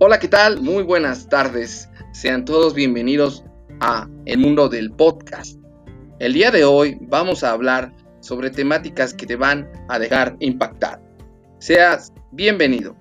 Hola, ¿qué tal? Muy buenas tardes. Sean todos bienvenidos a El Mundo del Podcast. El día de hoy vamos a hablar sobre temáticas que te van a dejar impactar. Seas bienvenido.